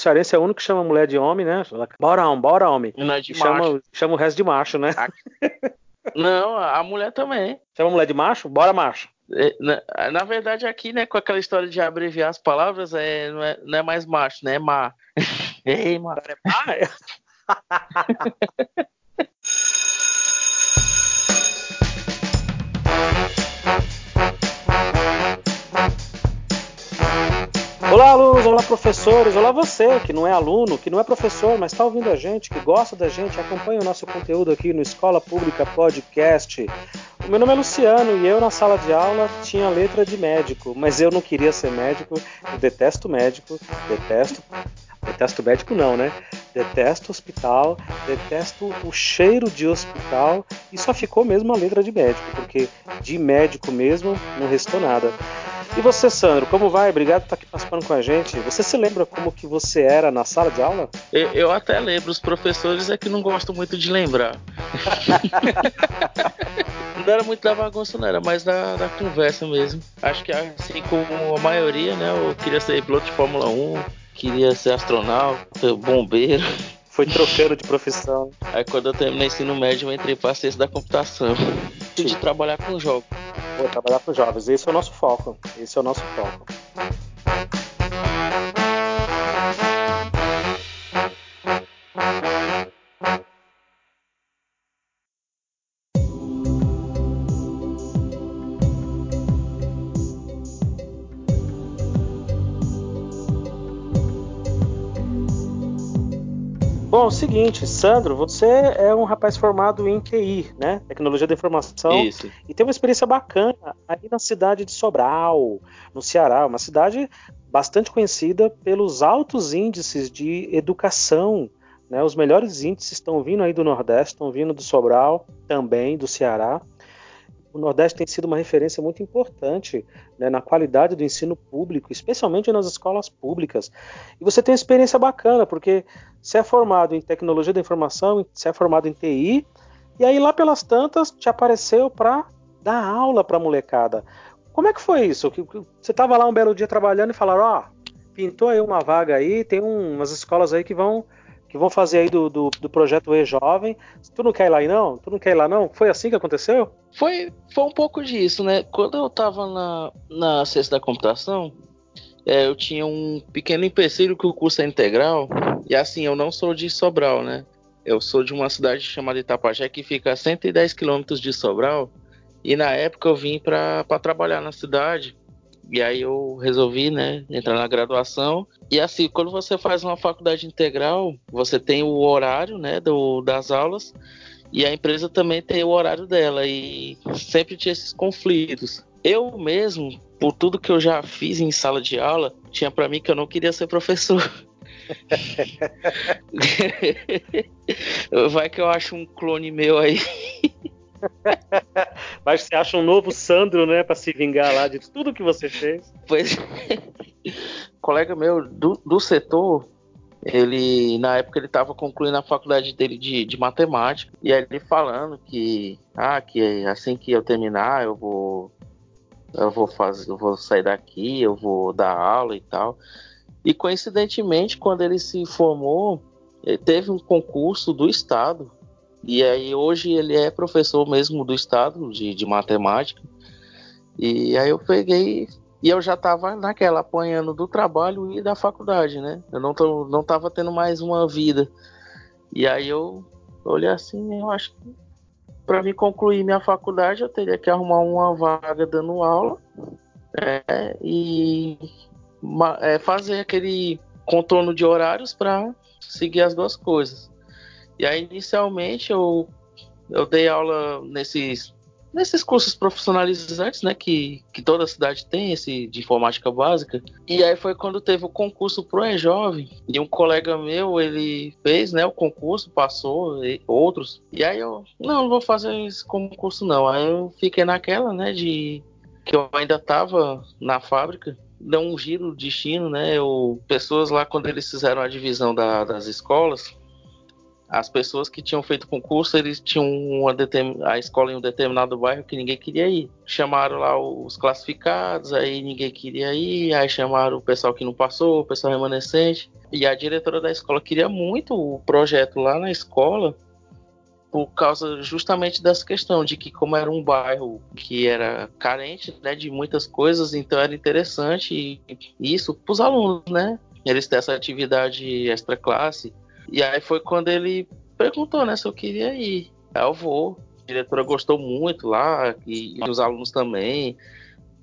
cearense é o único que chama mulher de homem, né? Bora homem, bora homem. Não é de E macho. chama, chama o resto de macho, né? Não, a mulher também. Chama mulher de macho? Bora macho. É, Na, na verdade, aqui, né, com aquela história de abreviar as palavras, é, não, é, não é mais macho, né? É má. Ei, má. Ah, é. Olá, alunos, olá, professores, olá você que não é aluno, que não é professor, mas está ouvindo a gente, que gosta da gente, acompanha o nosso conteúdo aqui no Escola Pública Podcast. O meu nome é Luciano e eu na sala de aula tinha letra de médico, mas eu não queria ser médico, eu detesto médico, detesto. Detesto médico não, né? Detesto hospital, detesto o cheiro de hospital e só ficou mesmo a letra de médico, porque de médico mesmo não restou nada. E você, Sandro, como vai? Obrigado por estar aqui participando com a gente. Você se lembra como que você era na sala de aula? Eu, eu até lembro, os professores é que não gostam muito de lembrar. não era muito da bagunça, não, era mais da, da conversa mesmo. Acho que assim como a maioria, né? Eu queria ser piloto de Fórmula 1, queria ser astronauta, bombeiro. Foi trocando de profissão. Aí quando eu terminei o ensino médio, eu entrei para ciência da computação. De trabalhar com jogos. Vou trabalhar os jovens. Esse é o nosso foco. Esse é o nosso foco. Bom, é o seguinte, Sandro, você é um rapaz formado em TI, né? Tecnologia da Informação. Isso. E tem uma experiência bacana aí na cidade de Sobral, no Ceará, uma cidade bastante conhecida pelos altos índices de educação. Né? Os melhores índices estão vindo aí do Nordeste, estão vindo do Sobral, também do Ceará. O Nordeste tem sido uma referência muito importante né, na qualidade do ensino público, especialmente nas escolas públicas. E você tem uma experiência bacana, porque você é formado em tecnologia da informação, você é formado em TI, e aí lá pelas tantas te apareceu para dar aula para a molecada. Como é que foi isso? Você estava lá um belo dia trabalhando e falaram, ó, pintou aí uma vaga aí, tem um- umas escolas aí que vão que vão fazer aí do, do, do projeto E-Jovem. Tu não quer ir lá não? Tu não quer ir lá não? Foi assim que aconteceu? Foi, foi um pouco disso, né? Quando eu tava na, na ciência da computação, é, eu tinha um pequeno empecilho que o curso é integral. E assim, eu não sou de Sobral, né? Eu sou de uma cidade chamada Itapajé que fica a 110 quilômetros de Sobral. E na época eu vim para trabalhar na cidade. E aí eu resolvi, né, entrar na graduação. E assim, quando você faz uma faculdade integral, você tem o horário, né, do, das aulas. E a empresa também tem o horário dela e sempre tinha esses conflitos. Eu mesmo, por tudo que eu já fiz em sala de aula, tinha pra mim que eu não queria ser professor. Vai que eu acho um clone meu aí. Mas você acha um novo Sandro, né, para se vingar lá de tudo que você fez? Pois colega meu do, do setor, ele na época ele estava concluindo a faculdade dele de, de matemática e aí ele falando que ah que assim que eu terminar eu vou eu vou fazer eu vou sair daqui eu vou dar aula e tal. E coincidentemente quando ele se formou ele teve um concurso do estado. E aí hoje ele é professor mesmo do estado de, de matemática. E aí eu peguei e eu já tava naquela, apanhando do trabalho e da faculdade, né? Eu não, tô, não tava tendo mais uma vida. E aí eu olhei assim, eu acho que para me concluir minha faculdade eu teria que arrumar uma vaga dando aula é, e é, fazer aquele contorno de horários para seguir as duas coisas. E aí inicialmente eu, eu dei aula nesses nesses cursos profissionalizantes, né, que, que toda cidade tem, esse de informática básica. E aí foi quando teve o concurso pro E-Jovem, e um colega meu, ele fez, né, o concurso, passou, e outros. E aí eu, não, não vou fazer esse concurso não. Aí eu fiquei naquela, né, de que eu ainda tava na fábrica, deu um giro de destino, né, eu, pessoas lá, quando eles fizeram a divisão da- das escolas, as pessoas que tinham feito concurso, eles tinham uma a escola em um determinado bairro que ninguém queria ir. Chamaram lá os classificados, aí ninguém queria ir, aí chamaram o pessoal que não passou, o pessoal remanescente. E a diretora da escola queria muito o projeto lá na escola, por causa justamente dessa questão de que como era um bairro que era carente né, de muitas coisas, então era interessante isso para os alunos, né? Eles têm essa atividade extra classe e aí foi quando ele perguntou, né, se eu queria ir. Aí eu vou. A diretora gostou muito lá, e, e os alunos também.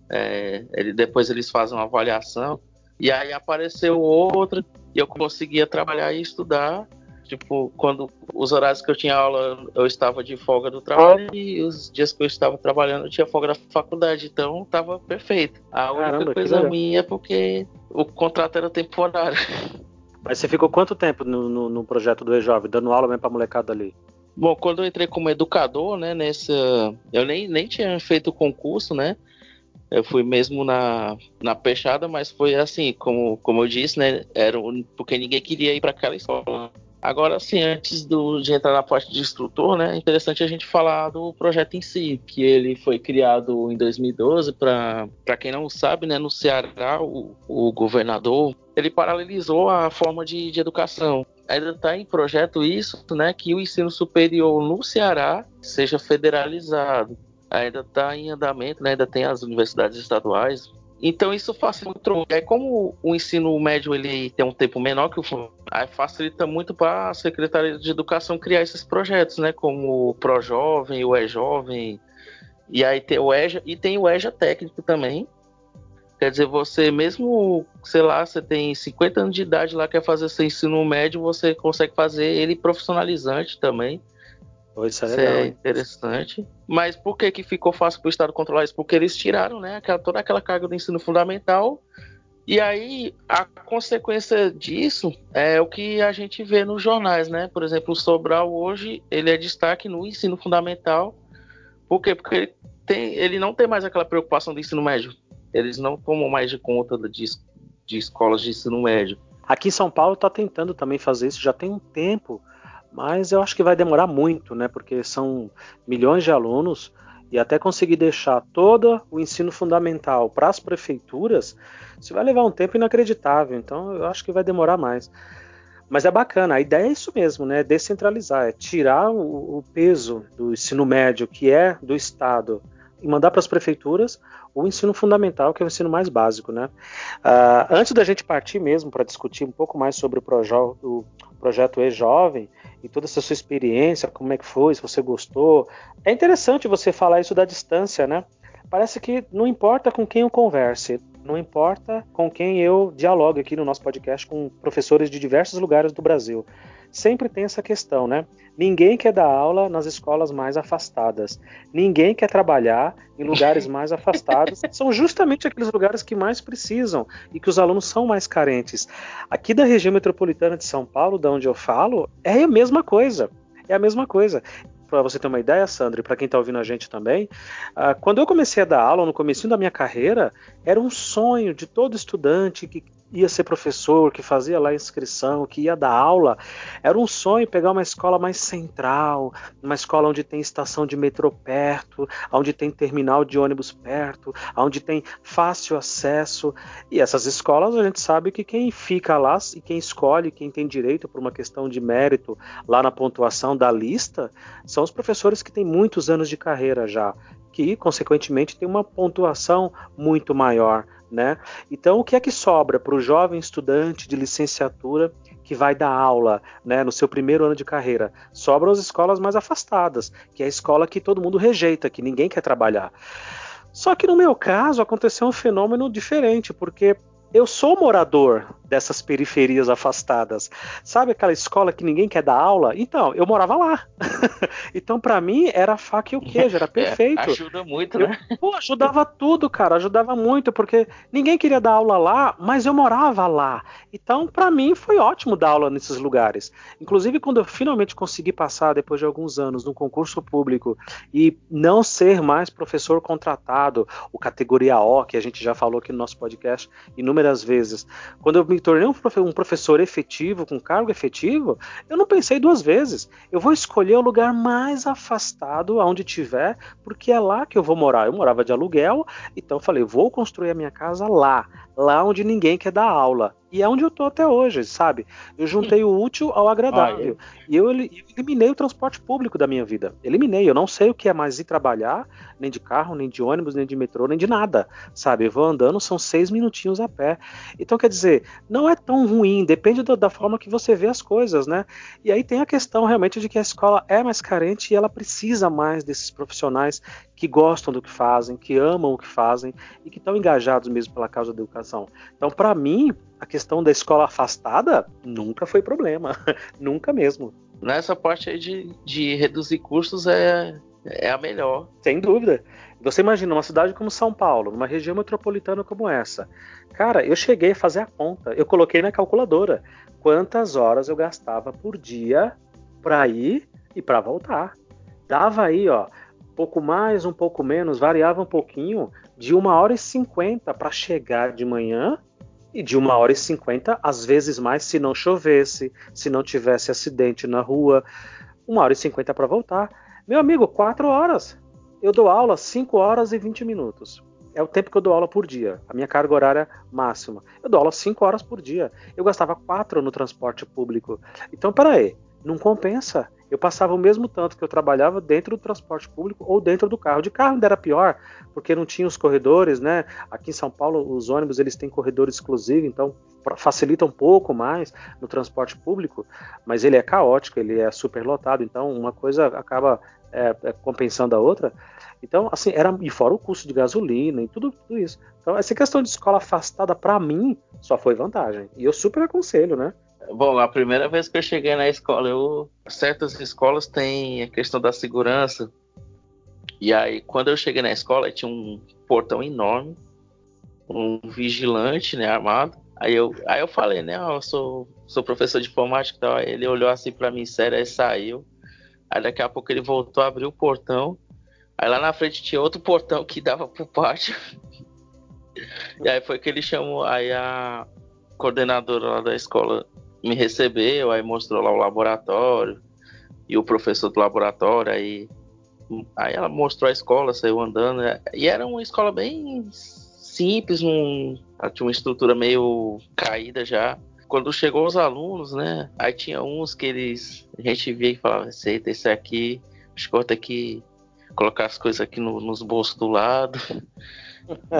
É, ele, depois eles fazem uma avaliação. E aí apareceu outra, e eu conseguia trabalhar e estudar. Tipo, quando os horários que eu tinha aula, eu estava de folga do trabalho e os dias que eu estava trabalhando, eu tinha folga da faculdade, então estava perfeito. A única Caramba, coisa minha é porque o contrato era temporário. Mas você ficou quanto tempo no, no, no projeto do E-Jovem, dando aula mesmo pra molecada ali? Bom, quando eu entrei como educador, né, nessa. Eu nem, nem tinha feito concurso, né? Eu fui mesmo na, na peixada, mas foi assim, como, como eu disse, né? Era porque ninguém queria ir para aquela escola. Agora, assim, antes do, de entrar na parte de instrutor, né, é interessante a gente falar do projeto em si, que ele foi criado em 2012 para quem não sabe, né, no Ceará, o, o governador ele paralelizou a forma de, de educação. Ainda está em projeto isso, né, que o ensino superior no Ceará seja federalizado. Ainda está em andamento, né, ainda tem as universidades estaduais. Então isso facilita muito. É como o ensino médio ele tem um tempo menor que o aí facilita muito para a Secretaria de Educação criar esses projetos, né, como o Projovem, o E-Jovem, e aí tem o EJA e tem o EJA técnico também, Quer dizer, você mesmo, sei lá, você tem 50 anos de idade lá, quer fazer seu ensino médio, você consegue fazer ele profissionalizante também. Isso é, legal, é interessante. Mas por que, que ficou fácil para o Estado controlar isso? Porque eles tiraram né, aquela, toda aquela carga do ensino fundamental. E aí, a consequência disso é o que a gente vê nos jornais, né? Por exemplo, o Sobral hoje, ele é destaque no ensino fundamental. Por quê? Porque ele, tem, ele não tem mais aquela preocupação do ensino médio eles não tomam mais de conta de, de escolas de ensino médio. Aqui em São Paulo está tentando também fazer isso já tem um tempo, mas eu acho que vai demorar muito, né? Porque são milhões de alunos e até conseguir deixar todo o ensino fundamental para as prefeituras, isso vai levar um tempo inacreditável. Então eu acho que vai demorar mais. Mas é bacana, a ideia é isso mesmo, né? Descentralizar, é tirar o, o peso do ensino médio, que é do Estado, e mandar para as prefeituras o ensino fundamental, que é o ensino mais básico. Né? Uh, antes da gente partir mesmo para discutir um pouco mais sobre o, projo o projeto E-Jovem e toda essa sua experiência, como é que foi, se você gostou, é interessante você falar isso da distância, né? Parece que não importa com quem eu converse, não importa com quem eu dialogue aqui no nosso podcast com professores de diversos lugares do Brasil sempre tem essa questão, né? Ninguém quer dar aula nas escolas mais afastadas. Ninguém quer trabalhar em lugares mais afastados. São justamente aqueles lugares que mais precisam e que os alunos são mais carentes. Aqui da região metropolitana de São Paulo, da onde eu falo, é a mesma coisa. É a mesma coisa para você ter uma ideia, Sandra, e para quem está ouvindo a gente também, uh, quando eu comecei a dar aula no começo da minha carreira, era um sonho de todo estudante que ia ser professor, que fazia lá a inscrição, que ia dar aula, era um sonho pegar uma escola mais central, uma escola onde tem estação de metrô perto, onde tem terminal de ônibus perto, onde tem fácil acesso. E essas escolas a gente sabe que quem fica lá e quem escolhe, quem tem direito por uma questão de mérito lá na pontuação da lista, são os professores que têm muitos anos de carreira já, que consequentemente têm uma pontuação muito maior. Né? Então, o que é que sobra para o jovem estudante de licenciatura que vai dar aula né, no seu primeiro ano de carreira? Sobram as escolas mais afastadas, que é a escola que todo mundo rejeita, que ninguém quer trabalhar. Só que no meu caso aconteceu um fenômeno diferente, porque eu sou morador dessas periferias afastadas. Sabe aquela escola que ninguém quer dar aula? Então, eu morava lá. então, para mim, era a faca e o queijo, era é, perfeito. É, ajuda muito, né? Eu, pô, ajudava tudo, cara, ajudava muito, porque ninguém queria dar aula lá, mas eu morava lá. Então, para mim, foi ótimo dar aula nesses lugares. Inclusive, quando eu finalmente consegui passar, depois de alguns anos, num concurso público e não ser mais professor contratado, o categoria O, que a gente já falou aqui no nosso podcast inúmeras inúmeras vezes. Quando eu me tornei um professor efetivo, com cargo efetivo, eu não pensei duas vezes. Eu vou escolher o lugar mais afastado, aonde tiver, porque é lá que eu vou morar. Eu morava de aluguel, então eu falei, vou construir a minha casa lá, lá onde ninguém quer dar aula. E é onde eu tô até hoje, sabe? Eu juntei o útil ao agradável. Ah, é. E eu eliminei o transporte público da minha vida. Eliminei. Eu não sei o que é mais ir trabalhar, nem de carro, nem de ônibus, nem de metrô, nem de nada. Sabe? Eu vou andando, são seis minutinhos a pé. Então, quer dizer, não é tão ruim, depende do, da forma que você vê as coisas, né? E aí tem a questão realmente de que a escola é mais carente e ela precisa mais desses profissionais que gostam do que fazem, que amam o que fazem e que estão engajados mesmo pela causa da educação. Então, para mim, a questão da escola afastada nunca foi problema, nunca mesmo. Nessa parte aí de, de reduzir custos é, é a melhor. Sem dúvida. Você imagina uma cidade como São Paulo, numa região metropolitana como essa. Cara, eu cheguei a fazer a conta, eu coloquei na calculadora quantas horas eu gastava por dia para ir e para voltar. Dava aí, ó, pouco mais, um pouco menos, variava um pouquinho, de uma hora e cinquenta para chegar de manhã e de uma hora e cinquenta, às vezes mais, se não chovesse, se não tivesse acidente na rua, uma hora e cinquenta para voltar. Meu amigo, quatro horas. Eu dou aula cinco horas e vinte minutos. É o tempo que eu dou aula por dia, a minha carga horária máxima. Eu dou aula cinco horas por dia. Eu gastava quatro no transporte público. Então, peraí, não compensa eu passava o mesmo tanto que eu trabalhava dentro do transporte público ou dentro do carro. De carro ainda era pior, porque não tinha os corredores, né? Aqui em São Paulo, os ônibus eles têm corredor exclusivo, então facilita um pouco mais no transporte público, mas ele é caótico, ele é superlotado, então uma coisa acaba é, é, compensando a outra. Então, assim, era e fora o custo de gasolina e tudo, tudo isso. Então, essa questão de escola afastada, para mim, só foi vantagem. E eu super aconselho, né? Bom, a primeira vez que eu cheguei na escola, eu certas escolas têm a questão da segurança. E aí, quando eu cheguei na escola, tinha um portão enorme, um vigilante, né, armado. Aí eu, aí eu falei, né, eu sou, sou professor de informática, então ele olhou assim para mim sério, aí saiu. Aí daqui a pouco ele voltou, abriu o portão. Aí lá na frente tinha outro portão que dava pro pátio. e aí foi que ele chamou aí a coordenadora lá da escola me recebeu, aí mostrou lá o laboratório e o professor do laboratório, aí, aí ela mostrou a escola, saiu andando, né? e era uma escola bem simples, um, tinha uma estrutura meio caída já. Quando chegou os alunos, né? Aí tinha uns que eles. A gente via e falava, receita, esse aqui, acho que vou ter que colocar as coisas aqui no, nos bolsos do lado.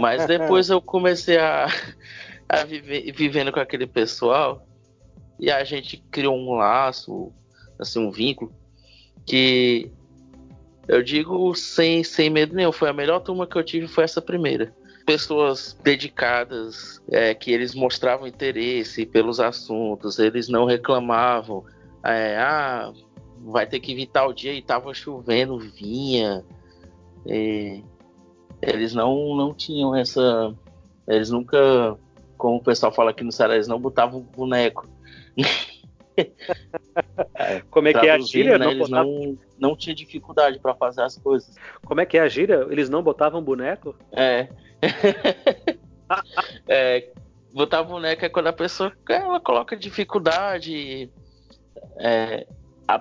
Mas depois eu comecei a, a viver vivendo com aquele pessoal e a gente criou um laço, assim, um vínculo que eu digo sem, sem medo nenhum, foi a melhor turma que eu tive foi essa primeira. Pessoas dedicadas, é, que eles mostravam interesse pelos assuntos, eles não reclamavam, é, ah, vai ter que vir tal dia e tava chovendo, vinha. Eles não, não tinham essa. Eles nunca, como o pessoal fala aqui no Ceará, eles não botavam boneco. Como é que é a gíria? Né, não eles botavam... não, não tinha dificuldade para fazer as coisas. Como é que é a gíria? Eles não botavam boneco? É. é botar boneco é quando a pessoa ela coloca dificuldade é,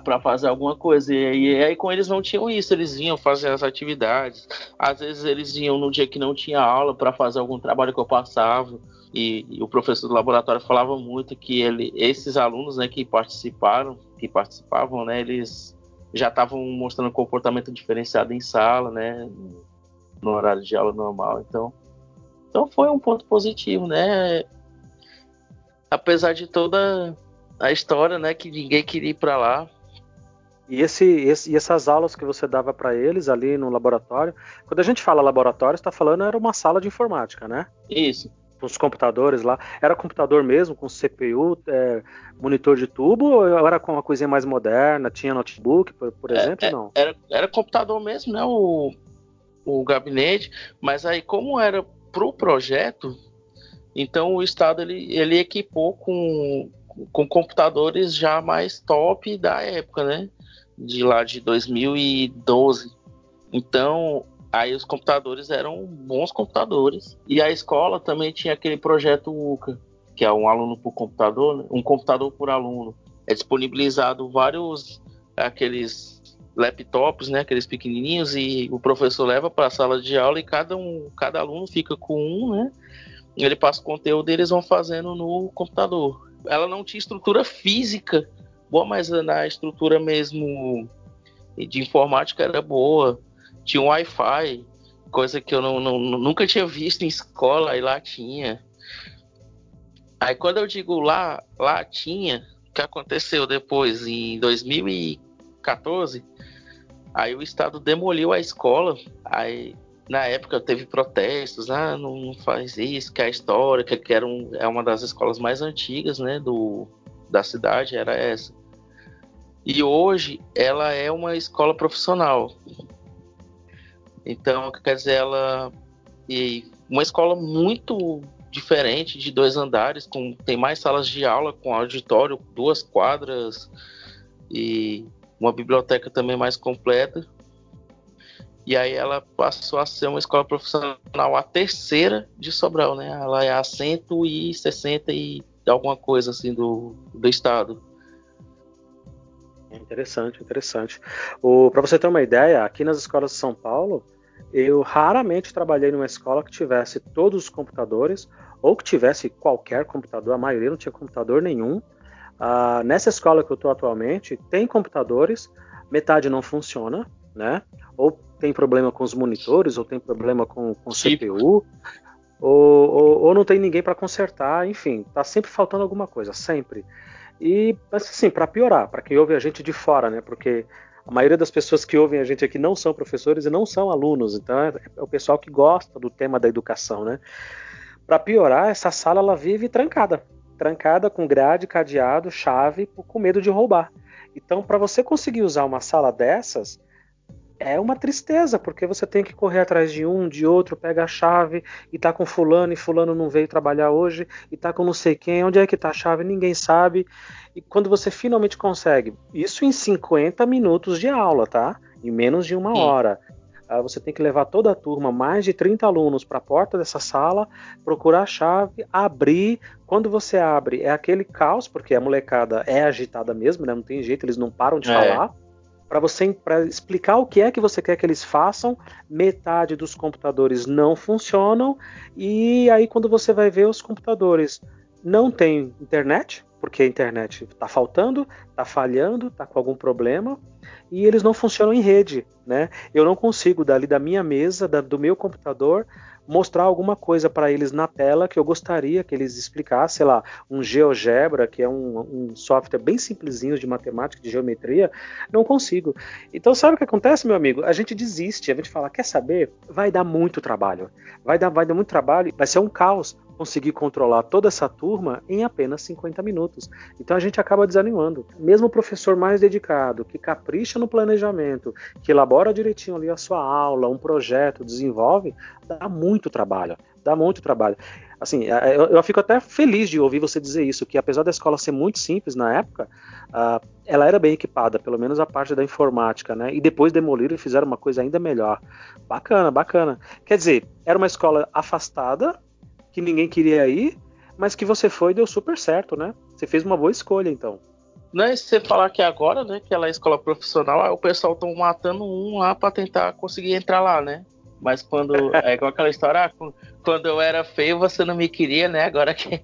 para fazer alguma coisa. E, e, aí com eles não tinham isso, eles vinham fazer as atividades. Às vezes eles vinham no dia que não tinha aula para fazer algum trabalho que eu passava. E, e, o professor do laboratório falava muito que ele, esses alunos né, que participaram, que participavam, né, eles já estavam mostrando comportamento diferenciado em sala, né, no horário de aula normal. Então, então foi um ponto positivo, né? Apesar de toda a história, né, que ninguém queria ir para lá. E, esse, esse, e essas aulas que você dava para eles ali no laboratório, quando a gente fala laboratório, está falando era uma sala de informática, né? Isso os computadores lá. Era computador mesmo, com CPU, é, monitor de tubo, ou era com uma coisinha mais moderna? Tinha notebook, por, por é, exemplo? É, não. Era, era computador mesmo, né? O, o gabinete, mas aí, como era pro projeto, então o Estado ele, ele equipou com, com computadores já mais top da época, né? De lá de 2012. Então, Aí os computadores eram bons computadores. E a escola também tinha aquele projeto UCA, que é um aluno por computador, né? um computador por aluno. É disponibilizado vários aqueles laptops, né, aqueles pequenininhos e o professor leva para a sala de aula e cada um, cada aluno fica com um, né? Ele passa o conteúdo e eles vão fazendo no computador. Ela não tinha estrutura física boa, mas na estrutura mesmo de informática era boa. Tinha um Wi-Fi, coisa que eu não, não, nunca tinha visto em escola, e lá tinha. Aí quando eu digo lá, lá tinha, o que aconteceu depois, em 2014, aí o Estado demoliu a escola, aí na época teve protestos, ah, não faz isso, que é a história, que era um, é uma das escolas mais antigas, né, do, da cidade, era essa. E hoje ela é uma escola profissional. Então, quer dizer, ela e uma escola muito diferente, de dois andares, com tem mais salas de aula, com auditório, duas quadras e uma biblioteca também mais completa. E aí ela passou a ser uma escola profissional a terceira de Sobral, né? Ela é a 160 e alguma coisa assim do, do estado. Interessante, interessante. Para você ter uma ideia, aqui nas escolas de São Paulo, eu raramente trabalhei numa escola que tivesse todos os computadores ou que tivesse qualquer computador, a maioria não tinha computador nenhum. Uh, nessa escola que eu estou atualmente, tem computadores, metade não funciona, né? Ou tem problema com os monitores, ou tem problema com, com CPU, ou, ou, ou, não tem ninguém para consertar, enfim, tá sempre faltando alguma coisa, sempre. E, assim, para piorar, para quem ouve a gente de fora, né? Porque a maioria das pessoas que ouvem a gente aqui não são professores e não são alunos, então é, é o pessoal que gosta do tema da educação, né? Para piorar, essa sala ela vive trancada, trancada com grade, cadeado, chave, com medo de roubar. Então, para você conseguir usar uma sala dessas, é uma tristeza, porque você tem que correr atrás de um, de outro, pega a chave e tá com fulano e fulano não veio trabalhar hoje e tá com não sei quem, onde é que tá a chave, ninguém sabe. E quando você finalmente consegue, isso em 50 minutos de aula, tá? Em menos de uma hora. Uh, você tem que levar toda a turma, mais de 30 alunos, para a porta dessa sala, procurar a chave, abrir. Quando você abre, é aquele caos, porque a molecada é agitada mesmo, né? Não tem jeito, eles não param de é. falar para você pra explicar o que é que você quer que eles façam, metade dos computadores não funcionam e aí quando você vai ver os computadores não tem internet, porque a internet está faltando, está falhando, está com algum problema e eles não funcionam em rede, né? Eu não consigo dali da minha mesa, da, do meu computador, mostrar alguma coisa para eles na tela que eu gostaria que eles explicassem, sei lá, um GeoGebra, que é um, um, software bem simplesinho de matemática, de geometria, não consigo. Então, sabe o que acontece, meu amigo? A gente desiste, a gente fala, quer saber? Vai dar muito trabalho. Vai dar, vai dar muito trabalho, vai ser um caos conseguir controlar toda essa turma em apenas 50 minutos. Então a gente acaba desanimando. Mesmo o professor mais dedicado, que capricha no planejamento, que elabora direitinho ali a sua aula, um projeto, desenvolve, dá muito trabalho. Dá muito trabalho. Assim, é, eu, eu fico até feliz de ouvir você dizer isso, que apesar da escola ser muito simples na época, uh, ela era bem equipada, pelo menos a parte da informática, né? E depois demoliram e fizeram uma coisa ainda melhor. Bacana, bacana. Quer dizer, era uma escola afastada, que ninguém queria ir, mas que você foi e deu super certo, né? Você fez uma boa escolha, então. Não é você falar que agora, né, que ela é escola profissional, o pessoal estão matando um lá para tentar conseguir entrar lá, né? Mas quando. É igual aquela história, ah, quando eu era feio você não me queria, né? Agora que.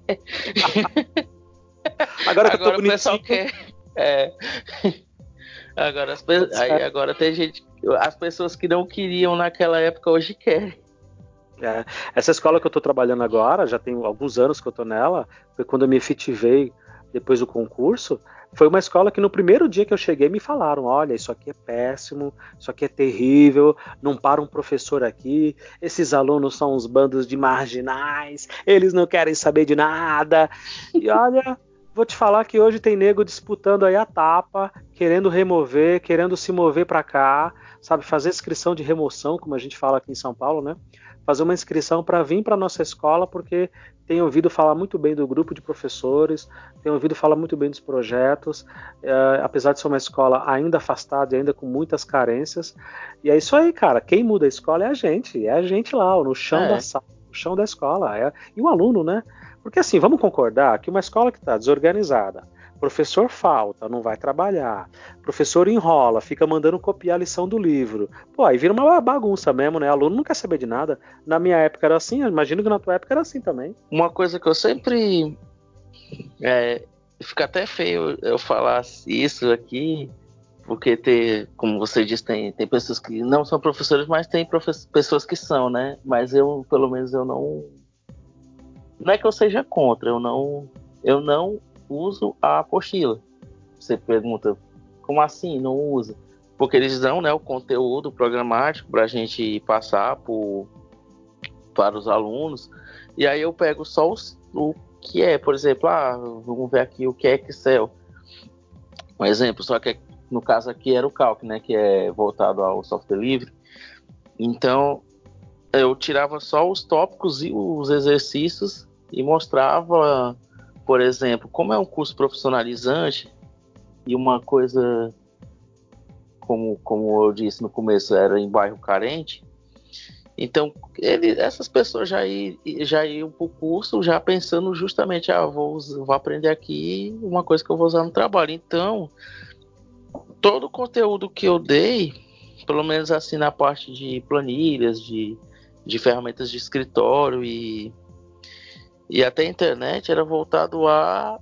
agora que agora o pessoal quer. É. Agora, as, aí, agora tem gente. As pessoas que não queriam naquela época hoje querem. É, essa escola que eu estou trabalhando agora, já tem alguns anos que eu estou nela, foi quando eu me efetivei depois do concurso. Foi uma escola que no primeiro dia que eu cheguei me falaram: olha, isso aqui é péssimo, isso aqui é terrível, não para um professor aqui, esses alunos são uns bandos de marginais, eles não querem saber de nada. E olha, vou te falar que hoje tem nego disputando aí a tapa, querendo remover, querendo se mover para cá, sabe, fazer inscrição de remoção, como a gente fala aqui em São Paulo, né? Fazer uma inscrição para vir para nossa escola, porque tem ouvido falar muito bem do grupo de professores, tem ouvido falar muito bem dos projetos, é, apesar de ser uma escola ainda afastada e ainda com muitas carências. E é isso aí, cara. Quem muda a escola é a gente, é a gente lá, no chão é. da sala, no chão da escola. É, e o aluno, né? Porque assim, vamos concordar que uma escola que está desorganizada, Professor falta, não vai trabalhar. Professor enrola, fica mandando copiar a lição do livro. Pô, aí vira uma bagunça mesmo, né? Aluno não quer saber de nada. Na minha época era assim, imagino que na tua época era assim também. Uma coisa que eu sempre. É, fica até feio eu falar isso aqui, porque ter, como você disse, tem, tem pessoas que não são professores, mas tem pessoas que são, né? Mas eu, pelo menos, eu não. Não é que eu seja contra, eu não. Eu não uso a apostila. Você pergunta, como assim não usa? Porque eles dão né, o conteúdo programático para a gente passar por, para os alunos. E aí eu pego só os, o que é, por exemplo, ah, vamos ver aqui o que é Excel. Um exemplo, só que no caso aqui era o Calc, né, que é voltado ao software livre. Então eu tirava só os tópicos e os exercícios e mostrava por exemplo, como é um curso profissionalizante e uma coisa, como, como eu disse no começo, era em bairro carente, então ele, essas pessoas já, ir, já iam para o curso já pensando justamente, ah, vou, vou aprender aqui uma coisa que eu vou usar no trabalho. Então, todo o conteúdo que eu dei, pelo menos assim na parte de planilhas, de, de ferramentas de escritório e e até a internet era voltado a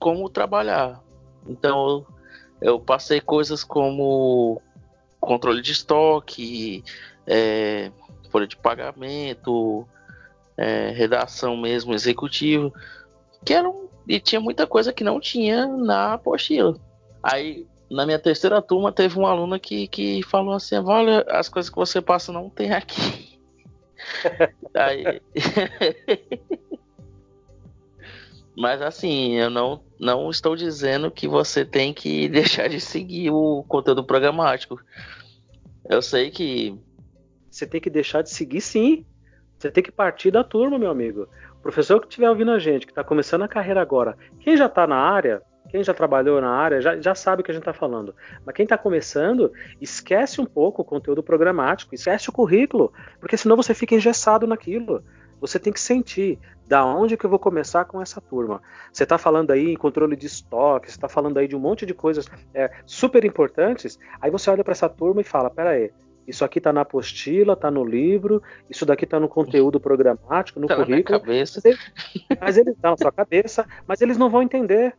como trabalhar. Então eu passei coisas como controle de estoque, é, folha de pagamento, é, redação mesmo executivo, que eram e tinha muita coisa que não tinha na apostila. Aí na minha terceira turma teve uma aluna que, que falou assim, olha, as coisas que você passa não tem aqui. Aí Mas assim, eu não, não estou dizendo que você tem que deixar de seguir o conteúdo programático. Eu sei que. Você tem que deixar de seguir sim. Você tem que partir da turma, meu amigo. O professor que estiver ouvindo a gente, que está começando a carreira agora, quem já está na área, quem já trabalhou na área, já, já sabe o que a gente está falando. Mas quem está começando, esquece um pouco o conteúdo programático, esquece o currículo, porque senão você fica engessado naquilo. Você tem que sentir da onde que eu vou começar com essa turma. Você está falando aí em controle de estoque, você está falando aí de um monte de coisas é, super importantes. Aí você olha para essa turma e fala: pera aí, isso aqui está na apostila, está no livro, isso daqui está no conteúdo programático, no tá currículo. Na cabeça. Mas eles estão na sua cabeça, mas eles não vão entender.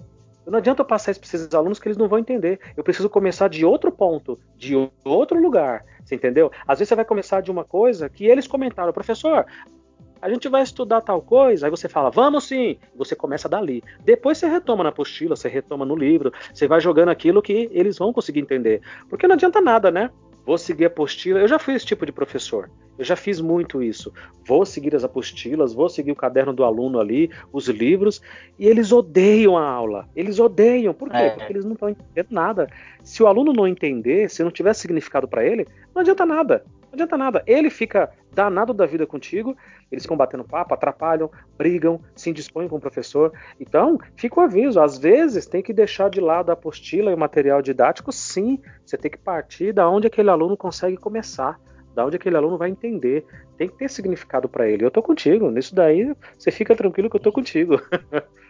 Não adianta eu passar isso para esses alunos que eles não vão entender. Eu preciso começar de outro ponto, de outro lugar. Você entendeu? Às vezes você vai começar de uma coisa que eles comentaram, professor, a gente vai estudar tal coisa, aí você fala, vamos sim, você começa dali. Depois você retoma na apostila, você retoma no livro, você vai jogando aquilo que eles vão conseguir entender. Porque não adianta nada, né? Vou seguir a apostila. Eu já fui esse tipo de professor. Eu já fiz muito isso. Vou seguir as apostilas, vou seguir o caderno do aluno ali, os livros, e eles odeiam a aula. Eles odeiam. Por quê? É. Porque eles não estão entendendo nada. Se o aluno não entender, se não tiver significado para ele, não adianta nada. Adianta nada. Ele fica danado da vida contigo, eles ficam batendo papo, atrapalham, brigam, se indispõem com o professor. Então, fica o aviso: às vezes tem que deixar de lado a apostila e o material didático, sim. Você tem que partir da onde aquele aluno consegue começar, da onde aquele aluno vai entender. Tem que ter significado para ele. Eu tô contigo. Nisso daí, você fica tranquilo que eu tô contigo.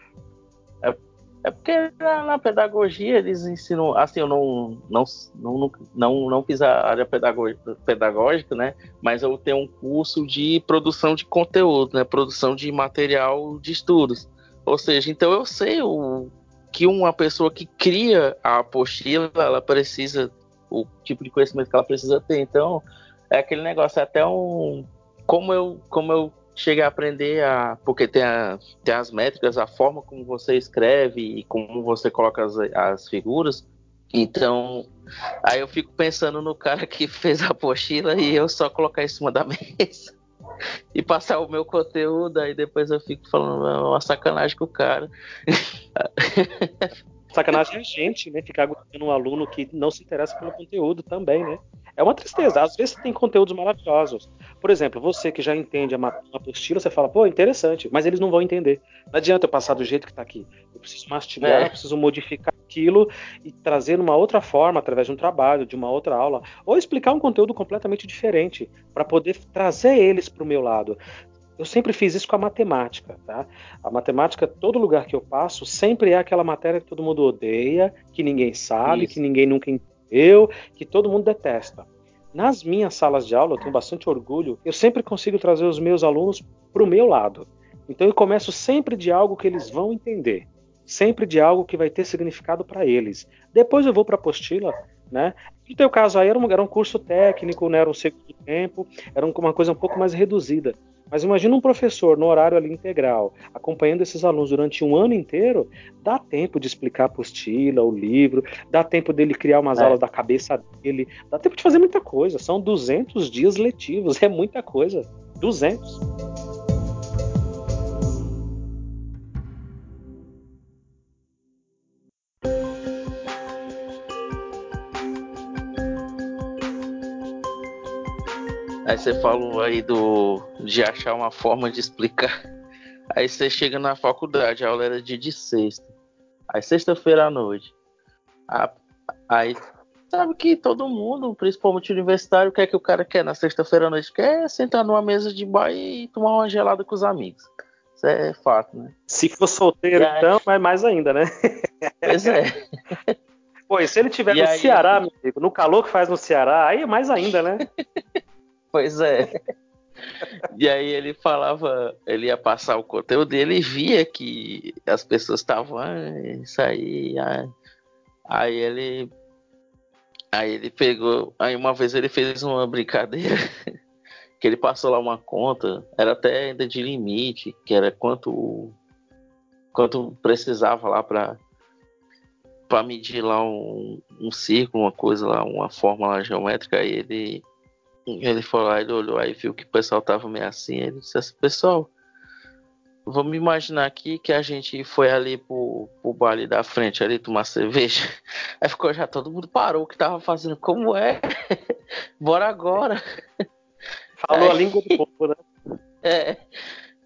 É porque na, na, pedagogia eles ensinam, assim, eu não, não, não, não, não fiz a área pedagógica, né? Mas eu tenho um curso de produção de conteúdo, né? Produção de material de estudos. Ou seja, então eu sei o, que uma pessoa que cria a apostila, ela precisa, o tipo de conhecimento que ela precisa ter. Então, é aquele negócio, é até um. Como eu, como eu cheguei a aprender a. Porque tem, a, tem as métricas, a forma como você escreve e como você coloca as, as figuras. Então, aí eu fico pensando no cara que fez a apostila e eu só colocar em cima da mesa e passar o meu conteúdo, aí depois eu fico falando é uma sacanagem com o cara. Sacanagem é a gente, né? Ficar aguentando um aluno que não se interessa pelo conteúdo também, né? É uma tristeza. Às vezes tem conteúdos maravilhosos. Por exemplo, você que já entende a apostila, você fala, pô, interessante, mas eles não vão entender. Não adianta eu passar do jeito que está aqui. Eu preciso mastigar, é. eu preciso modificar aquilo e trazer uma outra forma, através de um trabalho, de uma outra aula, ou explicar um conteúdo completamente diferente, para poder trazer eles para o meu lado. Eu sempre fiz isso com a matemática, tá? A matemática, todo lugar que eu passo, sempre é aquela matéria que todo mundo odeia, que ninguém sabe, isso. que ninguém nunca entendeu, que todo mundo detesta. Nas minhas salas de aula, eu tenho bastante orgulho, eu sempre consigo trazer os meus alunos para o meu lado. Então eu começo sempre de algo que eles vão entender, sempre de algo que vai ter significado para eles. Depois eu vou para a apostila, né? No teu caso aí era um, era um curso técnico, né? era um segundo tempo, era uma coisa um pouco mais reduzida. Mas imagina um professor no horário ali integral, acompanhando esses alunos durante um ano inteiro, dá tempo de explicar a apostila, o livro, dá tempo dele criar umas é. aulas da cabeça dele, dá tempo de fazer muita coisa. São 200 dias letivos, é muita coisa. 200. Aí você falou aí do de achar uma forma de explicar. Aí você chega na faculdade, a aula era dia de sexta. Aí sexta-feira à noite. Aí sabe que todo mundo, principalmente universitário, quer que o cara quer na sexta-feira à noite? Quer sentar numa mesa de bar e tomar uma gelada com os amigos. Isso é fato, né? Se for solteiro, aí... então, é mais ainda, né? Pois é. Pois, se ele tiver e no aí... Ceará, meu amigo, no calor que faz no Ceará, aí é mais ainda, né? Pois é. E aí ele falava, ele ia passar o conteúdo dele e via que as pessoas estavam, ah, isso aí, ah. aí ele aí ele pegou, aí uma vez ele fez uma brincadeira que ele passou lá uma conta, era até ainda de limite, que era quanto quanto precisava lá para para medir lá um, um círculo, uma coisa lá, uma fórmula geométrica, aí ele ele lá, ele olhou aí, viu que o pessoal tava meio assim. Ele disse assim: Pessoal, vamos imaginar aqui que a gente foi ali pro, pro baile da frente ali tomar cerveja. Aí ficou já todo mundo parou o que tava fazendo. Como é? Bora agora. Falou aí, a língua do povo, né? É.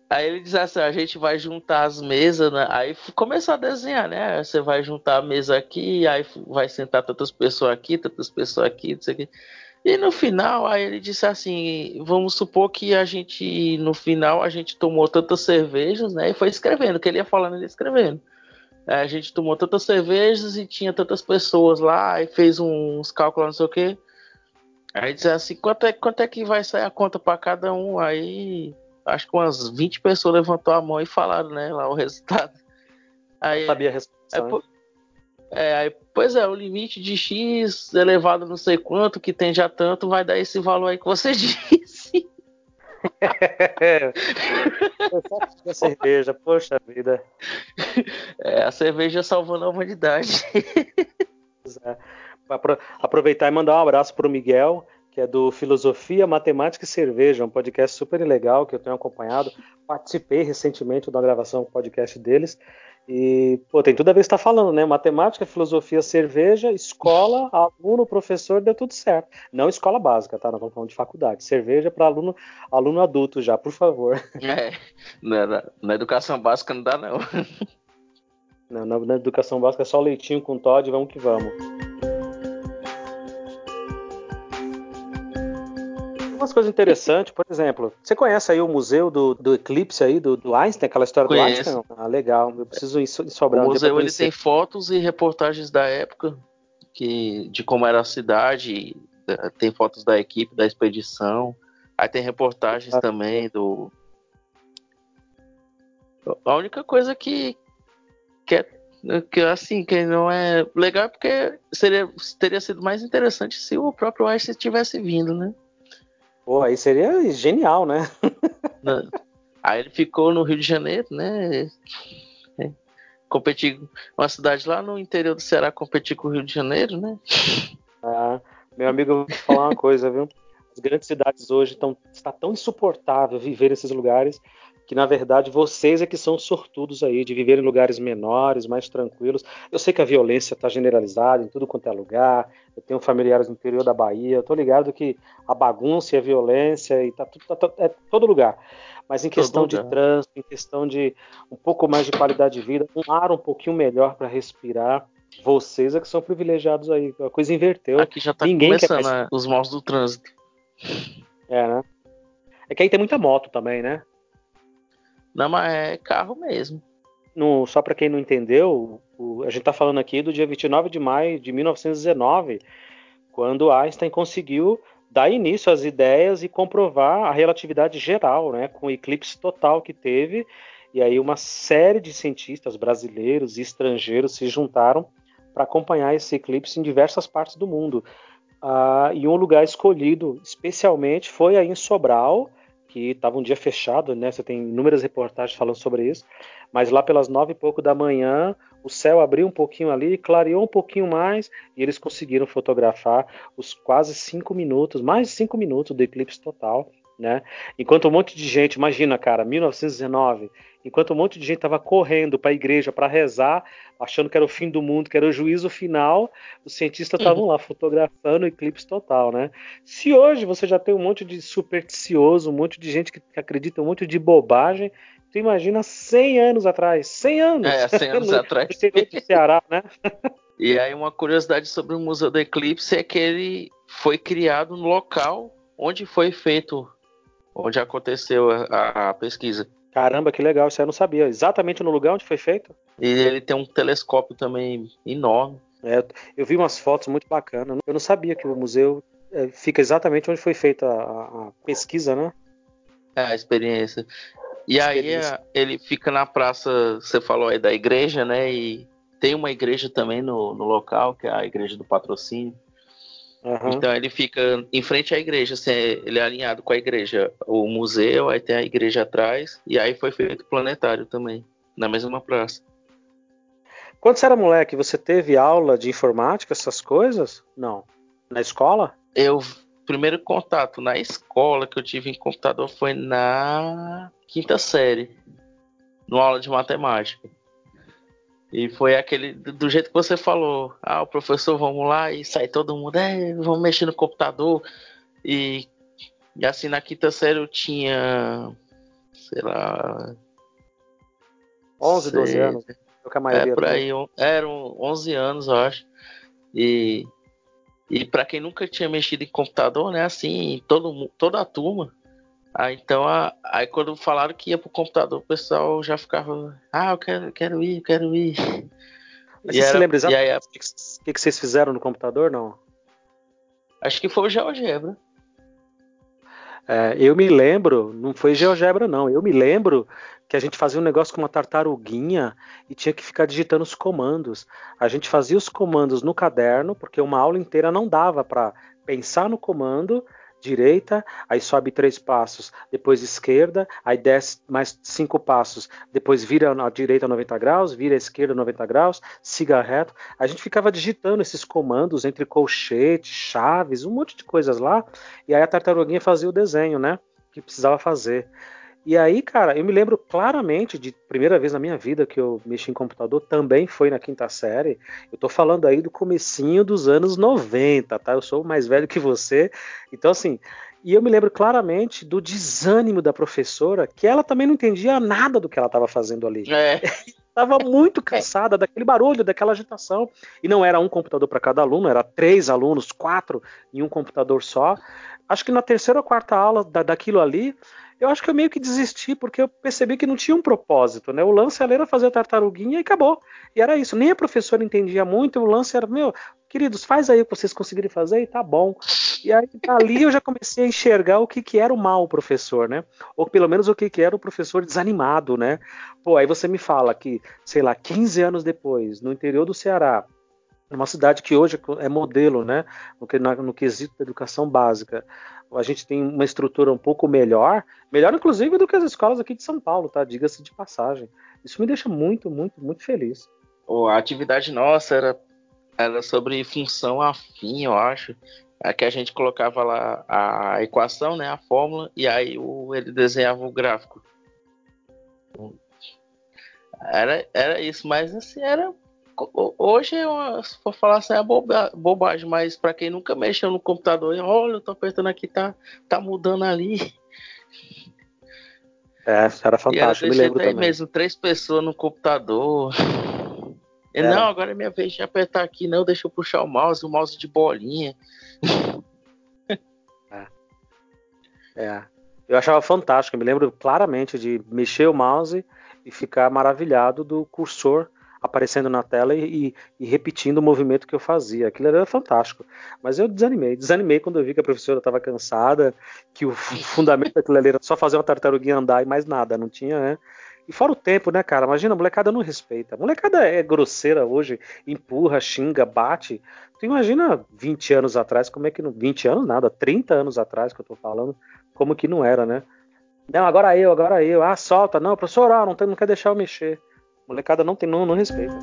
Aí ele diz assim: a gente vai juntar as mesas, né? Aí começou a desenhar, né? Você vai juntar a mesa aqui, aí vai sentar tantas pessoas aqui, tantas pessoas aqui, não sei o que. E no final, aí ele disse assim: vamos supor que a gente, no final, a gente tomou tantas cervejas, né? E foi escrevendo, que ele ia falando, ele ia escrevendo. a gente tomou tantas cervejas e tinha tantas pessoas lá, e fez uns cálculos, não sei o quê. Aí disse assim: quanto é, quanto é que vai sair a conta para cada um? Aí acho que umas 20 pessoas levantou a mão e falaram, né, lá o resultado. Aí, sabia a resposta. Aí, né? É, pois é, o limite de X elevado não sei quanto, que tem já tanto, vai dar esse valor aí que você disse. é, a cerveja, poxa vida. É, a cerveja salvando a humanidade. É. Aproveitar e mandar um abraço para o Miguel, que é do Filosofia, Matemática e Cerveja, um podcast super legal que eu tenho acompanhado. Participei recentemente da gravação do podcast deles. E, pô, tem tudo a ver está falando, né? Matemática, filosofia, cerveja, escola, aluno, professor, deu tudo certo. Não escola básica, tá? Nós estamos falando de faculdade. Cerveja para aluno, aluno adulto já, por favor. É, na, na educação básica não dá, não. não na, na educação básica é só leitinho com Todd, vamos que vamos. Umas coisas interessantes, por exemplo, você conhece aí o museu do, do eclipse aí, do, do Einstein, aquela história Conheço. do Einstein? Ah, legal, eu preciso ir, ir sobrar O um museu ele tem fotos e reportagens da época, que, de como era a cidade, tem fotos da equipe, da expedição, aí tem reportagens ah, também do... A única coisa que, que é que assim, que não é legal é porque seria, teria sido mais interessante se o próprio Einstein tivesse vindo, né? Pô, aí seria genial, né? aí ele ficou no Rio de Janeiro, né? É. Competir uma cidade lá no interior do Ceará competir com o Rio de Janeiro, né? Ah, meu amigo, eu vou te falar uma coisa, viu? As grandes cidades hoje estão está tão insuportável viver nesses lugares que na verdade vocês é que são sortudos aí de viver em lugares menores, mais tranquilos. Eu sei que a violência está generalizada em tudo quanto é lugar. Eu tenho familiares no interior da Bahia. Eu tô ligado que a bagunça e a violência e tá, tá, tá é todo lugar. Mas em questão de trânsito, em questão de um pouco mais de qualidade de vida, um ar um pouquinho melhor para respirar. Vocês é que são privilegiados aí. A coisa inverteu. Aqui já tá Ninguém começando quer... os maus do trânsito. É, né? É que aí tem muita moto também, né? Não, mas é carro mesmo. No, só para quem não entendeu, o, a gente está falando aqui do dia 29 de maio de 1919, quando Einstein conseguiu dar início às ideias e comprovar a relatividade geral, né, com o eclipse total que teve. E aí uma série de cientistas brasileiros e estrangeiros se juntaram para acompanhar esse eclipse em diversas partes do mundo. Ah, e um lugar escolhido especialmente foi aí em Sobral, que estava um dia fechado, né? Você tem inúmeras reportagens falando sobre isso. Mas lá pelas nove e pouco da manhã, o céu abriu um pouquinho ali, clareou um pouquinho mais e eles conseguiram fotografar os quase cinco minutos, mais de cinco minutos do eclipse total. Né? Enquanto um monte de gente, imagina, cara, 1919, enquanto um monte de gente estava correndo para a igreja para rezar, achando que era o fim do mundo, que era o juízo final, os cientistas estavam lá fotografando o eclipse total, né? Se hoje você já tem um monte de supersticioso, um monte de gente que acredita um monte de bobagem, tu imagina 100 anos atrás, 100 anos. É, 100 anos atrás. No Ceará, né? e aí uma curiosidade sobre o Museu do Eclipse é que ele foi criado no local onde foi feito onde aconteceu a, a, pesquisa. Caramba, que legal, isso eu não sabia. Exatamente no lugar onde foi feito? E ele tem um telescópio também enorme. É, eu vi umas fotos muito bacanas. Eu não sabia que o museu é, fica exatamente onde foi feita a, a, pesquisa, né? É, a experiência. E experiência. aí ele fica na praça, você falou aí da igreja, né? E tem uma igreja também no, no local, que é a igreja do patrocínio. Uhum. Então ele fica em frente à igreja, assim, ele é alinhado com a igreja, o museu, aí tem a igreja atrás, e aí foi feito o planetário também, na mesma praça. Quando você era moleque, você teve aula de informática, essas coisas? Não. Na escola? Eu, primeiro contato na escola que eu tive em computador foi na quinta série, numa aula de matemática. E foi aquele, do jeito que você falou, ah, o professor, vamos lá, e sai todo mundo, é, vamos mexer no computador. E, e assim, na quinta série eu tinha, sei lá... 11, sei, 12 anos, né? é, por aí, eram 11 anos, eu acho. E, e para quem nunca tinha mexido em computador, né, assim, todo, toda a turma, ah, então, a, aí quando falaram que ia pro computador, o pessoal já ficava, ah, eu quero, quero ir, quero ir. Mas e você era, se lembra exatamente o que, que, vocês fizeram no computador, não? Acho que foi o GeoGebra. É, eu me lembro, não foi GeoGebra não, eu me lembro que a gente fazia um negócio com uma tartaruguinha e tinha que ficar digitando os comandos. A gente fazia os comandos no caderno, porque uma aula inteira não dava para pensar no comando direita, aí sobe três passos, depois esquerda, aí desce mais cinco passos, depois vira à direita 90 graus, vira à esquerda 90 graus, siga reto. A gente ficava digitando esses comandos entre colchetes, chaves, um monte de coisas lá, e aí a tartaruguinha fazia o desenho, né? Que precisava fazer. E aí, cara, eu me lembro claramente de primeira vez na minha vida que eu mexi em computador, também foi na quinta série. Eu tô falando aí do comecinho dos anos 90, tá? Eu sou mais velho que você. Então, assim, e eu me lembro claramente do desânimo da professora, que ela também não entendia nada do que ela estava fazendo ali. É. Estava muito cansada daquele barulho, daquela agitação. E não era um computador para cada aluno, era três alunos, quatro em um computador só. Acho que na terceira ou quarta aula da, daquilo ali, eu acho que eu meio que desisti, porque eu percebi que não tinha um propósito, né? O lance era fazer a tartaruguinha e acabou. E era isso. Nem a professora entendia muito, o lance era, meu, queridos, faz aí o que vocês conseguirem fazer e tá bom. E aí ali eu já comecei a enxergar o que, que era o mal professor, né? Ou pelo menos o que, que era o professor desanimado, né? Pô, aí você me fala que, sei lá, 15 anos depois, no interior do Ceará, numa cidade que hoje é modelo, né? No, no, no quesito da educação básica a gente tem uma estrutura um pouco melhor, melhor inclusive do que as escolas aqui de São Paulo, tá? Diga-se de passagem. Isso me deixa muito, muito, muito feliz. a atividade nossa era, era sobre função afim, eu acho. É que a gente colocava lá a equação, né, a fórmula, e aí o, ele desenhava o gráfico. Era, era isso, mas assim, era. Hoje, é uma, se for falar assim, é boba, bobagem, mas para quem nunca mexeu no computador, olha, eu tô apertando aqui, tá, tá mudando ali. É, era fantástico, me lembro também. mesmo, três pessoas no computador. É. Não, agora é minha vez de apertar aqui, não, deixa eu puxar o mouse, o mouse de bolinha. É. é. Eu achava fantástico, eu me lembro claramente de mexer o mouse e ficar maravilhado do cursor aparecendo na tela e, e, repetindo o movimento que eu fazia. Aquilo era fantástico. Mas eu desanimei. Desanimei quando eu vi que a professora estava cansada, que o fundamento daquilo ali era só fazer uma tartaruguinha andar e mais nada. Não tinha, né? E fora o tempo, né, cara? Imagina, a molecada não respeita. A molecada é grosseira hoje, empurra, xinga, bate. Tu imagina 20 anos atrás, como é que não. 20 anos nada, 30 anos atrás que eu tô falando, como que não era, né? Não, agora eu, agora eu. Ah, solta. Não, professor, ah, não, tem, não quer deixar eu mexer. Molecada não tem, não, não respeita.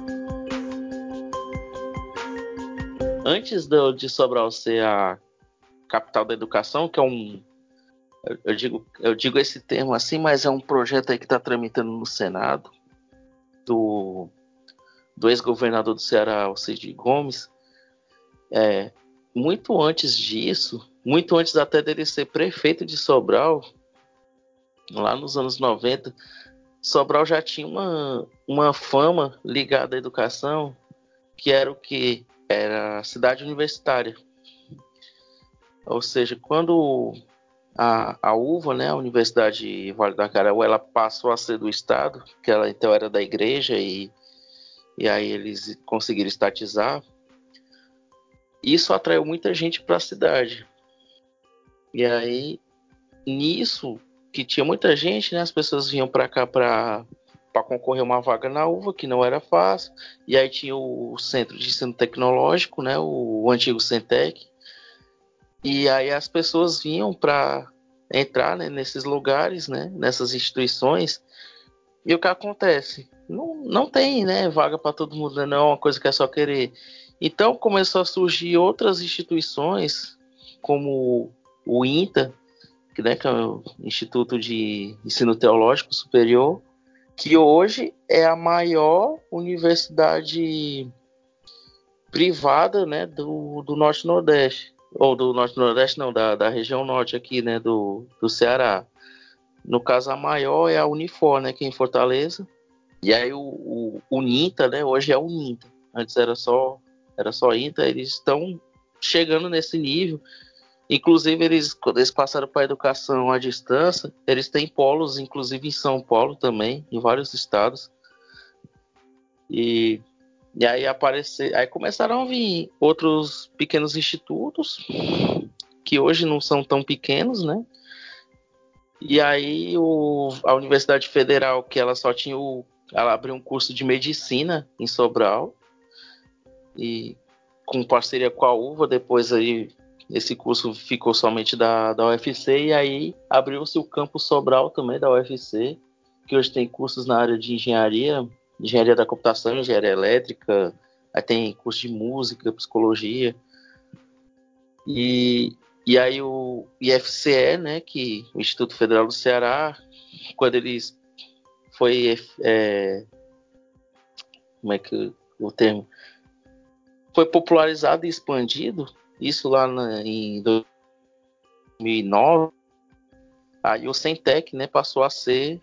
Antes de, de Sobral ser a capital da educação, que é um. Eu digo, eu digo esse termo assim, mas é um projeto aí que está tramitando no Senado, do, do ex-governador do Ceará, o Cid Gomes. É, muito antes disso, muito antes até dele ser prefeito de Sobral, lá nos anos 90, Sobral já tinha uma, uma fama ligada à educação, que era o que? Era a cidade universitária. Ou seja, quando a, a UVA, né, a Universidade Vale da Caraú, ela passou a ser do Estado, que ela então era da igreja e, e aí eles conseguiram estatizar, isso atraiu muita gente para a cidade. E aí, nisso, que tinha muita gente, né? As pessoas vinham para cá para para concorrer uma vaga na UVA, que não era fácil. E aí tinha o Centro de Ensino Tecnológico, né? O, o antigo Centec. E aí as pessoas vinham para entrar né, nesses lugares, né? Nessas instituições. E o que acontece? Não, não tem, né? Vaga para todo mundo, né, não é uma coisa que é só querer. Então começou a surgir outras instituições, como o INTA, né, que é o Instituto de Ensino Teológico Superior, que hoje é a maior universidade privada né, do, do Norte Nordeste. Ou do Norte Nordeste, não, da, da região norte aqui, né, do, do Ceará. No caso, a maior é a Unifor, né, que é em Fortaleza. E aí o, o, o NINTA, né, hoje é o NINTA. Antes era só, era só INTA, eles estão chegando nesse nível Inclusive, eles, quando eles passaram para a educação à distância, eles têm polos, inclusive em São Paulo também, em vários estados. E, e aí aparecer, aí começaram a vir outros pequenos institutos, que hoje não são tão pequenos, né? E aí o, a Universidade Federal, que ela só tinha o. Ela abriu um curso de medicina em Sobral. E com parceria com a UVA, depois aí esse curso ficou somente da, da UFC e aí abriu-se o campus Sobral também da UFC, que hoje tem cursos na área de engenharia, engenharia da computação, engenharia elétrica, aí tem curso de música, psicologia. E, e aí o IFCE, né, que o Instituto Federal do Ceará, quando eles foi é, como é que o termo foi popularizado e expandido isso lá na, em 2009. Aí o Centec né, passou a ser,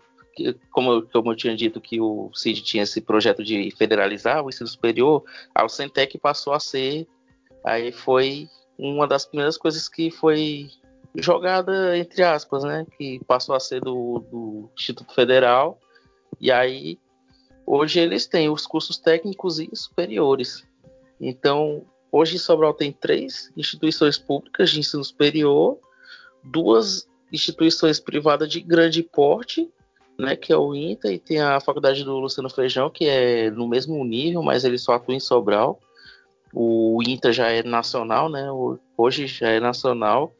como eu, como eu tinha dito que o CID tinha esse projeto de federalizar o ensino superior, aí o Centec passou a ser, aí foi uma das primeiras coisas que foi jogada entre aspas, né, que passou a ser do, do Instituto Federal, e aí hoje eles têm os cursos técnicos e superiores. Então, Hoje Sobral tem três instituições públicas de ensino superior, duas instituições privadas de grande porte, né, que é o INTA, e tem a Faculdade do Luciano Feijão, que é no mesmo nível, mas ele só atua em Sobral. O INTA já é nacional, né, hoje já é nacional.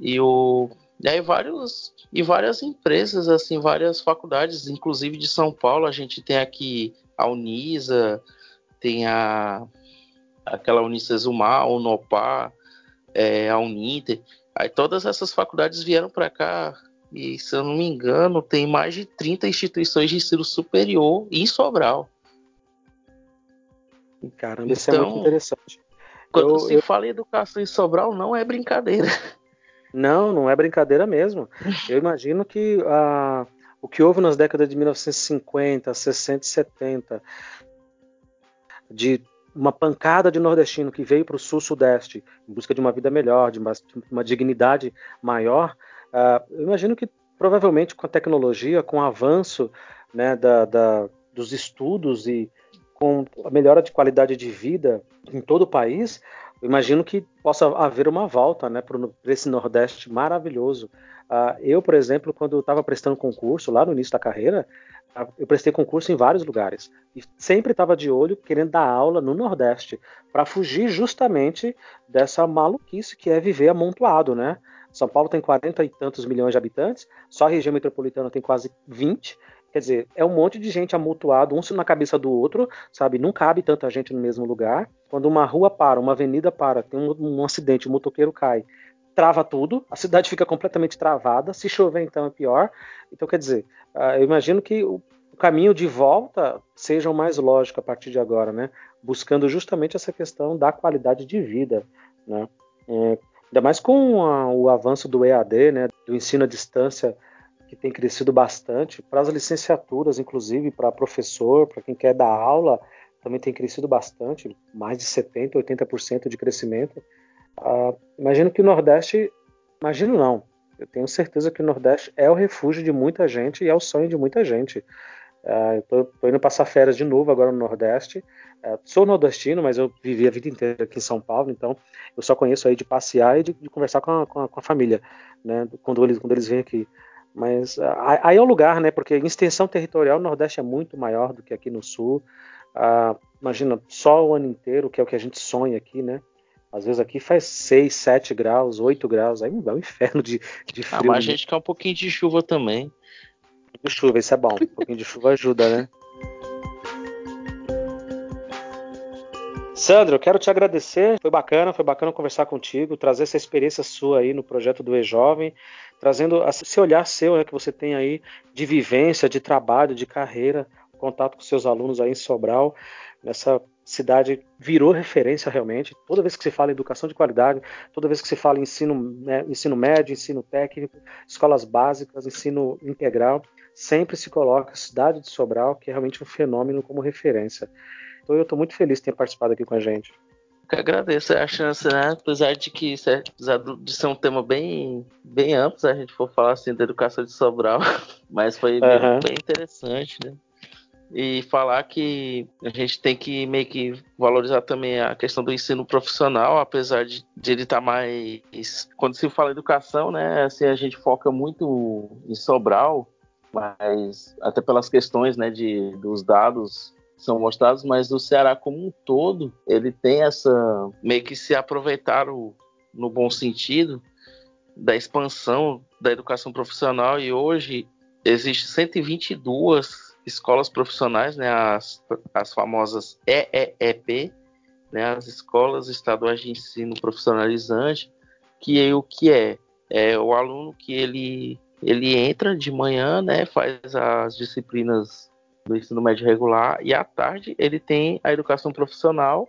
E, o, e aí vários, e várias empresas, assim, várias faculdades, inclusive de São Paulo, a gente tem aqui a Unisa, tem a aquela Unicesumar, a Unopar, é, a Uninter. Aí todas essas faculdades vieram para cá e se eu não me engano, tem mais de 30 instituições de ensino superior em Sobral. Caramba, isso é muito então, interessante. Quando eu, se eu... fala em educação em Sobral, não é brincadeira. Não, não é brincadeira mesmo. Eu imagino que ah, o que houve nas décadas de 1950, 60 e 70, de uma pancada de nordestino que veio para o sul-sudeste em busca de uma vida melhor, de uma, de uma dignidade maior, uh, eu imagino que provavelmente com a tecnologia, com o avanço né, da, da, dos estudos e com a melhora de qualidade de vida em todo o país, imagino que possa haver uma volta né, para esse Nordeste maravilhoso. Uh, eu, por exemplo, quando estava prestando concurso lá no início da carreira, eu prestei concurso em vários lugares e sempre estava de olho querendo dar aula no Nordeste para fugir justamente dessa maluquice que é viver amontoado, né? São Paulo tem 40 e tantos milhões de habitantes, só a região metropolitana tem quase 20. Quer dizer, é um monte de gente amontoado, um na cabeça do outro, sabe? Não cabe tanta gente no mesmo lugar. Quando uma rua para, uma avenida para, tem um, um acidente, o um motoqueiro cai, trava tudo, a cidade fica completamente travada. Se chover, então é pior. Então, quer dizer, uh, eu imagino que o, o caminho de volta seja o mais lógico a partir de agora, né? Buscando justamente essa questão da qualidade de vida, né? É, ainda mais com a, o avanço do EAD, né? Do ensino à distância que tem crescido bastante, para as licenciaturas, inclusive para professor, para quem quer dar aula, também tem crescido bastante, mais de 70%, 80% de crescimento. Uh, imagino que o Nordeste, imagino não, eu tenho certeza que o Nordeste é o refúgio de muita gente e é o sonho de muita gente. Uh, eu tô, indo passar férias de novo agora no Nordeste. Uh, sou nordestino, mas eu vivi a vida inteira aqui em São Paulo, então eu só conheço aí de passear e de, de conversar com a, com a, com a família, né, quando eles, quando eles vêm aqui. Mas aí é o lugar, né? Porque em extensão territorial o Nordeste é muito maior do que aqui no Sul. Ah, imagina, só o ano inteiro, que é o que a gente sonha aqui, né? Às vezes aqui faz 6, 7 graus, 8 graus, aí é um inferno de, de ah, frio. Ah, mas a gente quer um pouquinho de chuva também. De chuva, isso é bom. Um pouquinho de chuva ajuda, né? Sandro, eu quero te agradecer. Foi bacana, foi bacana conversar contigo, trazer essa experiência sua aí no projeto do E-Jovem, trazendo esse olhar seu né, que você tem aí de vivência, de trabalho, de carreira, contato com seus alunos aí em Sobral. Nessa cidade virou referência realmente. Toda vez que se fala em educação de qualidade, toda vez que se fala em ensino, né, ensino médio, ensino técnico, escolas básicas, ensino integral, sempre se coloca a cidade de Sobral, que é realmente um fenômeno como referência. Então eu estou muito feliz de ter participado aqui com a gente. Eu agradeço a chance, né? Apesar de que apesar de ser um tema bem, bem amplo, se a gente for falar assim da educação de Sobral, mas foi uhum. bem, interessante, né? E falar que a gente tem que meio que valorizar também a questão do ensino profissional, apesar de, de ele estar tá mais. Quando se fala educação, né? Assim, a gente foca muito em Sobral, mas até pelas questões né, de, dos dados são mostrados, mas o Ceará como um todo, ele tem essa meio que se aproveitar no bom sentido da expansão da educação profissional e hoje existe 122 escolas profissionais, né, as, as famosas EEEP, né, as escolas estaduais de ensino profissionalizante, que é o que é é o aluno que ele ele entra de manhã, né, faz as disciplinas do ensino médio regular e à tarde ele tem a educação profissional.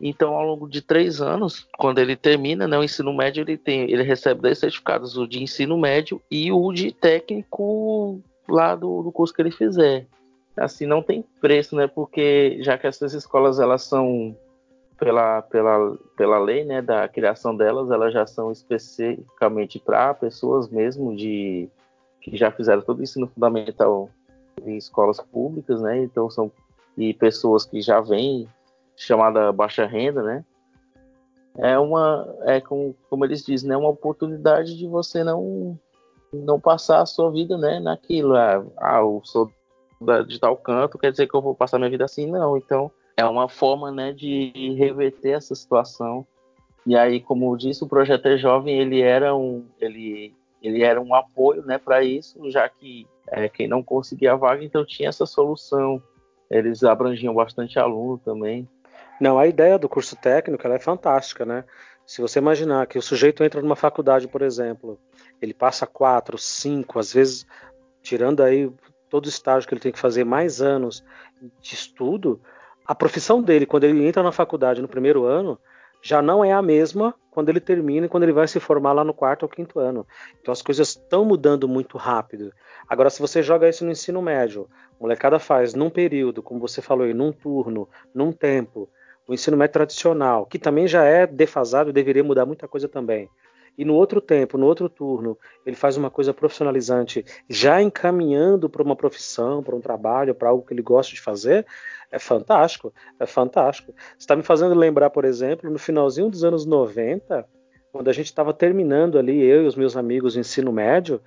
Então, ao longo de três anos, quando ele termina né, o ensino médio, ele tem, ele recebe dois certificados, o de ensino médio e o de técnico lá do, do curso que ele fizer. Assim, não tem preço, né? Porque já que essas escolas elas são pela, pela, pela lei né, da criação delas, elas já são especificamente para pessoas mesmo de que já fizeram todo o ensino fundamental em escolas públicas, né? Então são e pessoas que já vêm chamada baixa renda, né? É uma é como, como eles dizem, né? Uma oportunidade de você não não passar a sua vida, né? Naquilo, ah, ah eu sou de tal canto, quer dizer que eu vou passar minha vida assim, não. Então é uma forma, né, de reverter essa situação. E aí, como eu disse, o projeto é jovem, ele era um ele ele era um apoio, né, para isso, já que é, quem não conseguia a vaga, então tinha essa solução. Eles abrangiam bastante aluno também. Não, a ideia do curso técnico é fantástica, né? Se você imaginar que o sujeito entra numa faculdade, por exemplo, ele passa quatro, cinco, às vezes, tirando aí todo o estágio que ele tem que fazer, mais anos de estudo, a profissão dele, quando ele entra na faculdade no primeiro ano, já não é a mesma quando ele termina e quando ele vai se formar lá no quarto ou quinto ano. Então as coisas estão mudando muito rápido. Agora, se você joga isso no ensino médio, molecada faz num período, como você falou aí, num turno, num tempo, o ensino médio tradicional, que também já é defasado e deveria mudar muita coisa também. E no outro tempo, no outro turno, ele faz uma coisa profissionalizante, já encaminhando para uma profissão, para um trabalho, para algo que ele gosta de fazer, é fantástico, é fantástico. Está me fazendo lembrar, por exemplo, no finalzinho dos anos 90, quando a gente estava terminando ali, eu e os meus amigos, o ensino médio,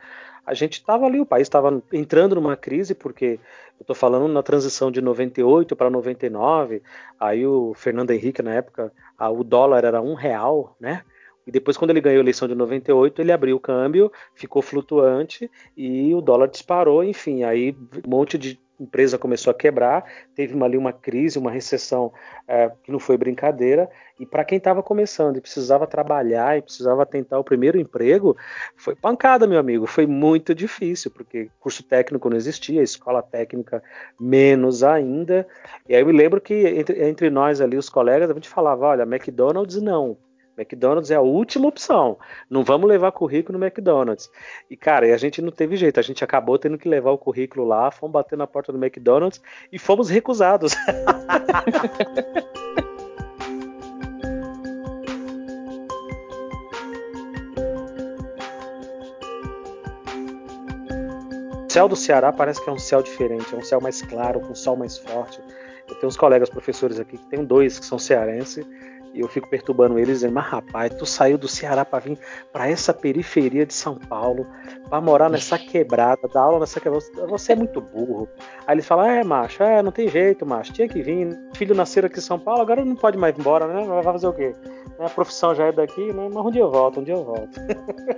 a gente estava ali, o país estava entrando numa crise, porque eu estou falando na transição de 98 para 99, aí o Fernando Henrique, na época, a, o dólar era um real, né? Depois, quando ele ganhou a eleição de 98, ele abriu o câmbio, ficou flutuante e o dólar disparou. Enfim, aí um monte de empresa começou a quebrar, teve uma, ali uma crise, uma recessão é, que não foi brincadeira. E para quem estava começando e precisava trabalhar e precisava tentar o primeiro emprego, foi pancada, meu amigo. Foi muito difícil, porque curso técnico não existia, escola técnica menos ainda. E aí eu me lembro que entre, entre nós ali, os colegas, a gente falava: olha, McDonald's não McDonald's é a última opção. Não vamos levar currículo no McDonald's. E, cara, e a gente não teve jeito. A gente acabou tendo que levar o currículo lá, fomos bater na porta do McDonald's e fomos recusados. O céu do Ceará parece que é um céu diferente, é um céu mais claro, com sol mais forte. Eu tenho uns colegas professores aqui, que tem dois que são cearenses, e eu fico perturbando eles, dizendo, mas rapaz, tu saiu do Ceará para vir para essa periferia de São Paulo, para morar nessa quebrada, dar aula nessa quebrada, você é muito burro. Aí eles falam, é, macho, é, não tem jeito, macho, tinha que vir, filho nasceu aqui em São Paulo, agora não pode mais ir embora, né? Vai fazer o quê? A profissão já é daqui, né? Mas um dia eu volto, um dia eu volto.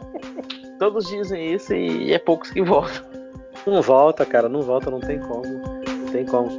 Todos dizem isso e é poucos que voltam. Não volta, cara, não volta, não tem como. Não tem como.